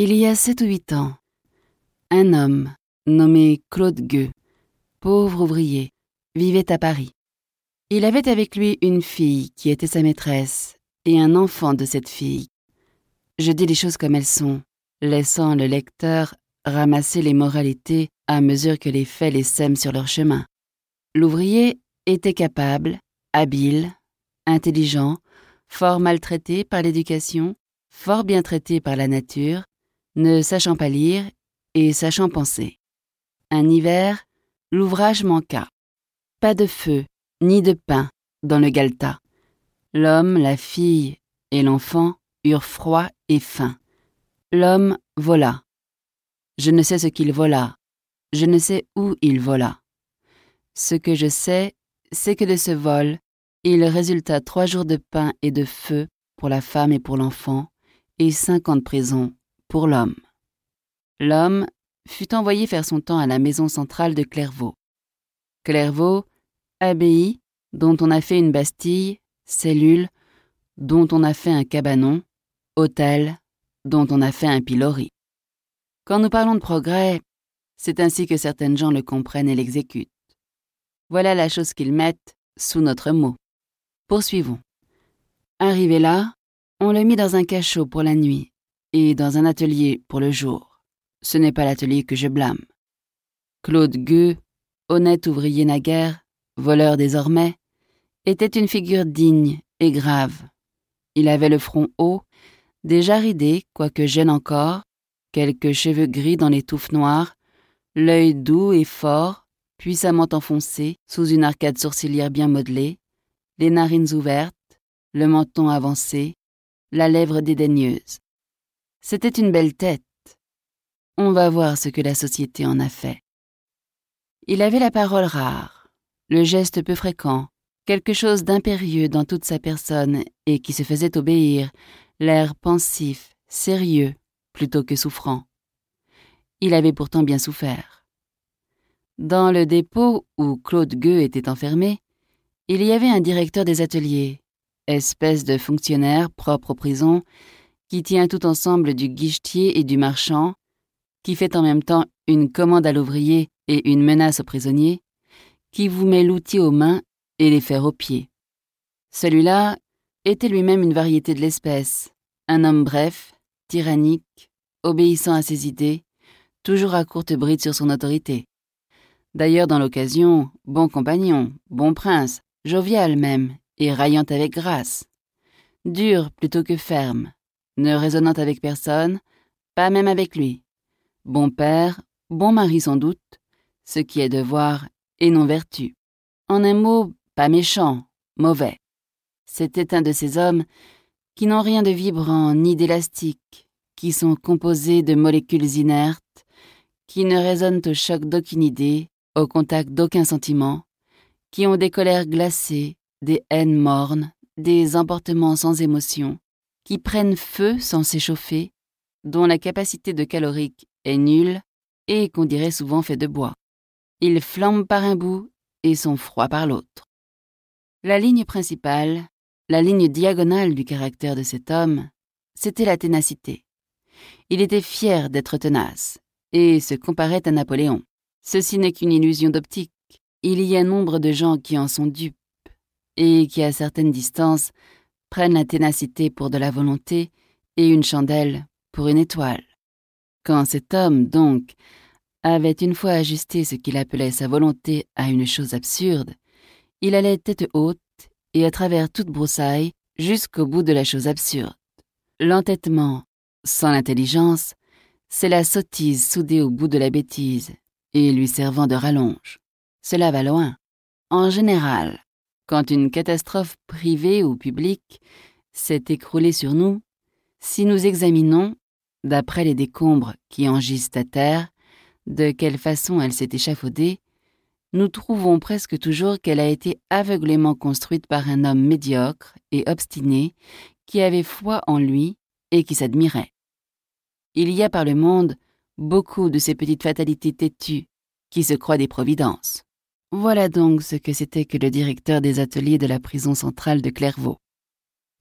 Il y a sept ou huit ans, un homme nommé Claude Gueux, pauvre ouvrier, vivait à Paris. Il avait avec lui une fille qui était sa maîtresse et un enfant de cette fille. Je dis les choses comme elles sont, laissant le lecteur ramasser les moralités à mesure que les faits les sèment sur leur chemin. L'ouvrier était capable, habile, intelligent, fort maltraité par l'éducation, fort bien traité par la nature, ne sachant pas lire et sachant penser. Un hiver, l'ouvrage manqua. Pas de feu, ni de pain dans le Galta. L'homme, la fille et l'enfant eurent froid et faim. L'homme vola. Je ne sais ce qu'il vola. Je ne sais où il vola. Ce que je sais, c'est que de ce vol, il résulta trois jours de pain et de feu pour la femme et pour l'enfant, et cinq ans de prison pour l'homme. L'homme fut envoyé faire son temps à la maison centrale de Clairvaux. Clairvaux, abbaye, dont on a fait une bastille, cellule, dont on a fait un cabanon, hôtel, dont on a fait un pilori. Quand nous parlons de progrès, c'est ainsi que certaines gens le comprennent et l'exécutent. Voilà la chose qu'ils mettent sous notre mot. Poursuivons. Arrivé là, on le mit dans un cachot pour la nuit et dans un atelier pour le jour. Ce n'est pas l'atelier que je blâme. Claude Gueux, honnête ouvrier naguère, voleur désormais, était une figure digne et grave. Il avait le front haut, déjà ridé, quoique jeune encore, quelques cheveux gris dans les touffes noires, l'œil doux et fort, puissamment enfoncé sous une arcade sourcilière bien modelée, les narines ouvertes, le menton avancé, la lèvre dédaigneuse. C'était une belle tête. On va voir ce que la société en a fait. Il avait la parole rare, le geste peu fréquent, quelque chose d'impérieux dans toute sa personne et qui se faisait obéir, l'air pensif, sérieux, plutôt que souffrant. Il avait pourtant bien souffert. Dans le dépôt où Claude Gueux était enfermé, il y avait un directeur des ateliers, espèce de fonctionnaire propre aux prisons, qui tient tout ensemble du guichetier et du marchand, qui fait en même temps une commande à l'ouvrier et une menace aux prisonniers, qui vous met l'outil aux mains et les fers aux pieds. Celui-là était lui-même une variété de l'espèce, un homme bref, tyrannique, obéissant à ses idées, toujours à courte bride sur son autorité. D'ailleurs, dans l'occasion, bon compagnon, bon prince, jovial même, et raillant avec grâce. Dur plutôt que ferme, ne raisonnant avec personne, pas même avec lui. Bon père, bon mari sans doute, ce qui est devoir et non vertu. En un mot, pas méchant, mauvais. C'était un de ces hommes qui n'ont rien de vibrant ni d'élastique, qui sont composés de molécules inertes, qui ne résonnent au choc d'aucune idée, au contact d'aucun sentiment, qui ont des colères glacées, des haines mornes, des emportements sans émotion, qui prennent feu sans s'échauffer, dont la capacité de calorique est nulle et qu'on dirait souvent fait de bois. Ils flambent par un bout et sont froids par l'autre. La ligne principale, la ligne diagonale du caractère de cet homme, c'était la ténacité. Il était fier d'être tenace et se comparait à Napoléon. Ceci n'est qu'une illusion d'optique. Il y a nombre de gens qui en sont dupes et qui, à certaines distances, prennent la ténacité pour de la volonté et une chandelle pour une étoile. Quand cet homme, donc, avait une fois ajusté ce qu'il appelait sa volonté à une chose absurde, il allait tête haute et à travers toute broussaille jusqu'au bout de la chose absurde. L'entêtement, sans l'intelligence, c'est la sottise soudée au bout de la bêtise et lui servant de rallonge. Cela va loin. En général, quand une catastrophe privée ou publique s'est écroulée sur nous, si nous examinons, d'après les décombres qui en gisent à terre, de quelle façon elle s'est échafaudée, nous trouvons presque toujours qu'elle a été aveuglément construite par un homme médiocre et obstiné qui avait foi en lui et qui s'admirait. Il y a par le monde beaucoup de ces petites fatalités têtues qui se croient des providences. Voilà donc ce que c'était que le directeur des ateliers de la prison centrale de Clairvaux.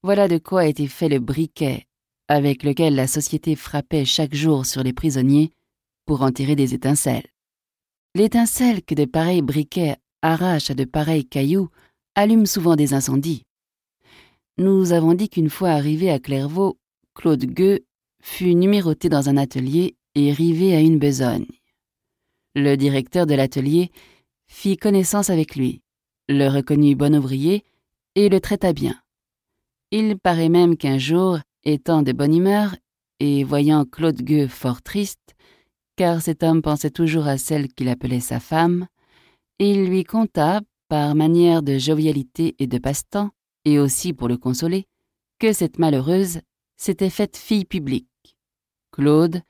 Voilà de quoi été fait le briquet avec lequel la société frappait chaque jour sur les prisonniers pour en tirer des étincelles. L'étincelle que de pareils briquets arrachent à de pareils cailloux allume souvent des incendies. Nous avons dit qu'une fois arrivé à Clairvaux, Claude Gueux fut numéroté dans un atelier et rivé à une besogne. Le directeur de l'atelier fit connaissance avec lui, le reconnut bon ouvrier et le traita bien. Il paraît même qu'un jour, étant de bonne humeur et voyant Claude Gueux fort triste, car cet homme pensait toujours à celle qu'il appelait sa femme, il lui conta, par manière de jovialité et de passe-temps, et aussi pour le consoler, que cette malheureuse s'était faite fille publique. Claude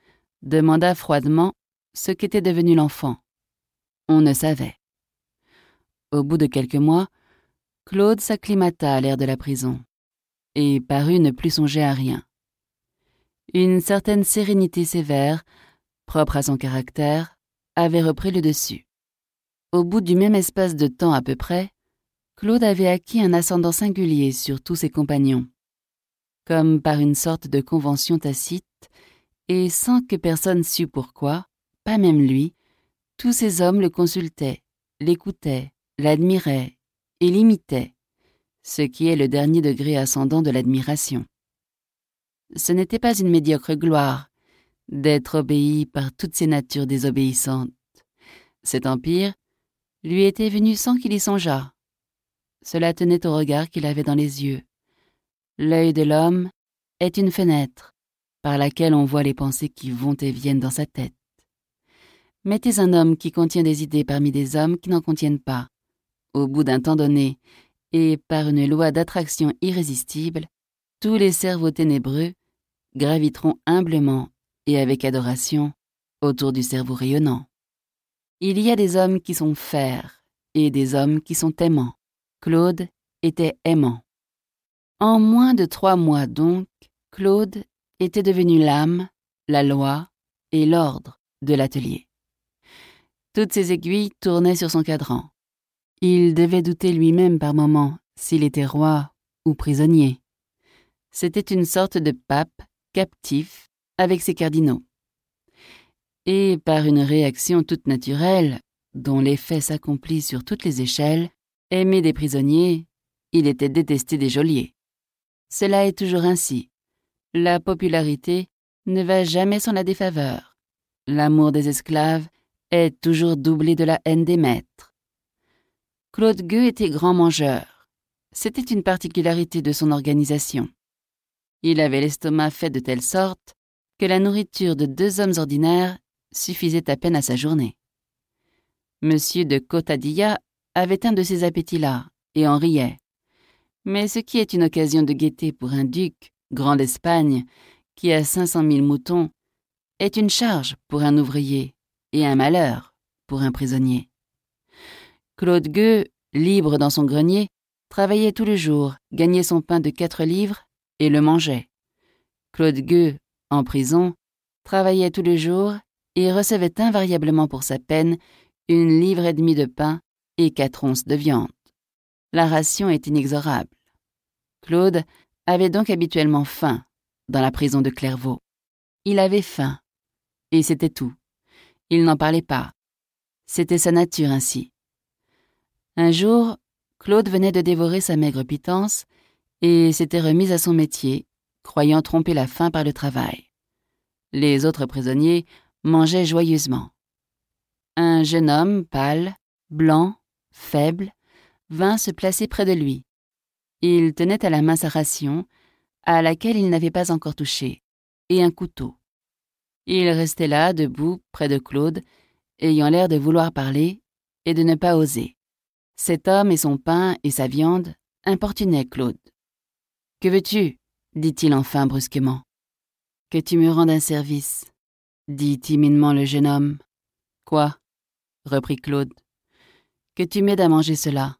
demanda froidement ce qu'était devenu l'enfant. On ne savait. Au bout de quelques mois, Claude s'acclimata à l'air de la prison et parut ne plus songer à rien. Une certaine sérénité sévère, propre à son caractère, avait repris le dessus. Au bout du même espace de temps à peu près, Claude avait acquis un ascendant singulier sur tous ses compagnons. Comme par une sorte de convention tacite, et sans que personne sût pourquoi, pas même lui, tous ces hommes le consultaient, l'écoutaient, l'admiraient et l'imitaient, ce qui est le dernier degré ascendant de l'admiration. Ce n'était pas une médiocre gloire d'être obéi par toutes ces natures désobéissantes. Cet empire lui était venu sans qu'il y songeât. Cela tenait au regard qu'il avait dans les yeux. L'œil de l'homme est une fenêtre par laquelle on voit les pensées qui vont et viennent dans sa tête. Mettez un homme qui contient des idées parmi des hommes qui n'en contiennent pas. Au bout d'un temps donné, et par une loi d'attraction irrésistible, tous les cerveaux ténébreux graviteront humblement et avec adoration autour du cerveau rayonnant. Il y a des hommes qui sont fers et des hommes qui sont aimants. Claude était aimant. En moins de trois mois donc, Claude était devenu l'âme, la loi et l'ordre de l'atelier. Toutes ses aiguilles tournaient sur son cadran. Il devait douter lui-même par moments s'il était roi ou prisonnier. C'était une sorte de pape captif avec ses cardinaux. Et par une réaction toute naturelle, dont l'effet s'accomplit sur toutes les échelles, aimé des prisonniers, il était détesté des geôliers. Cela est toujours ainsi. La popularité ne va jamais sans la défaveur. L'amour des esclaves est toujours doublé de la haine des maîtres. Claude Gueux était grand mangeur. C'était une particularité de son organisation. Il avait l'estomac fait de telle sorte que la nourriture de deux hommes ordinaires suffisait à peine à sa journée. Monsieur de Cotadilla avait un de ces appétits-là et en riait. Mais ce qui est une occasion de gaieté pour un duc grand d'Espagne, qui a cinq cent mille moutons, est une charge pour un ouvrier et un malheur pour un prisonnier. Claude Gueux, libre dans son grenier, travaillait tous les jours, gagnait son pain de quatre livres et le mangeait. Claude Gueux, en prison, travaillait tous les jours et recevait invariablement pour sa peine une livre et demie de pain et quatre onces de viande. La ration est inexorable. Claude avait donc habituellement faim dans la prison de Clairvaux. Il avait faim, et c'était tout. Il n'en parlait pas. C'était sa nature ainsi. Un jour, Claude venait de dévorer sa maigre pitance et s'était remis à son métier, croyant tromper la faim par le travail. Les autres prisonniers mangeaient joyeusement. Un jeune homme pâle, blanc, faible, vint se placer près de lui. Il tenait à la main sa ration, à laquelle il n'avait pas encore touché, et un couteau. Il restait là, debout, près de Claude, ayant l'air de vouloir parler et de ne pas oser. Cet homme et son pain et sa viande importunaient Claude. Que veux-tu? dit-il enfin brusquement. Que tu me rendes un service, dit timidement le jeune homme. Quoi? reprit Claude. Que tu m'aides à manger cela.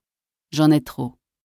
J'en ai trop.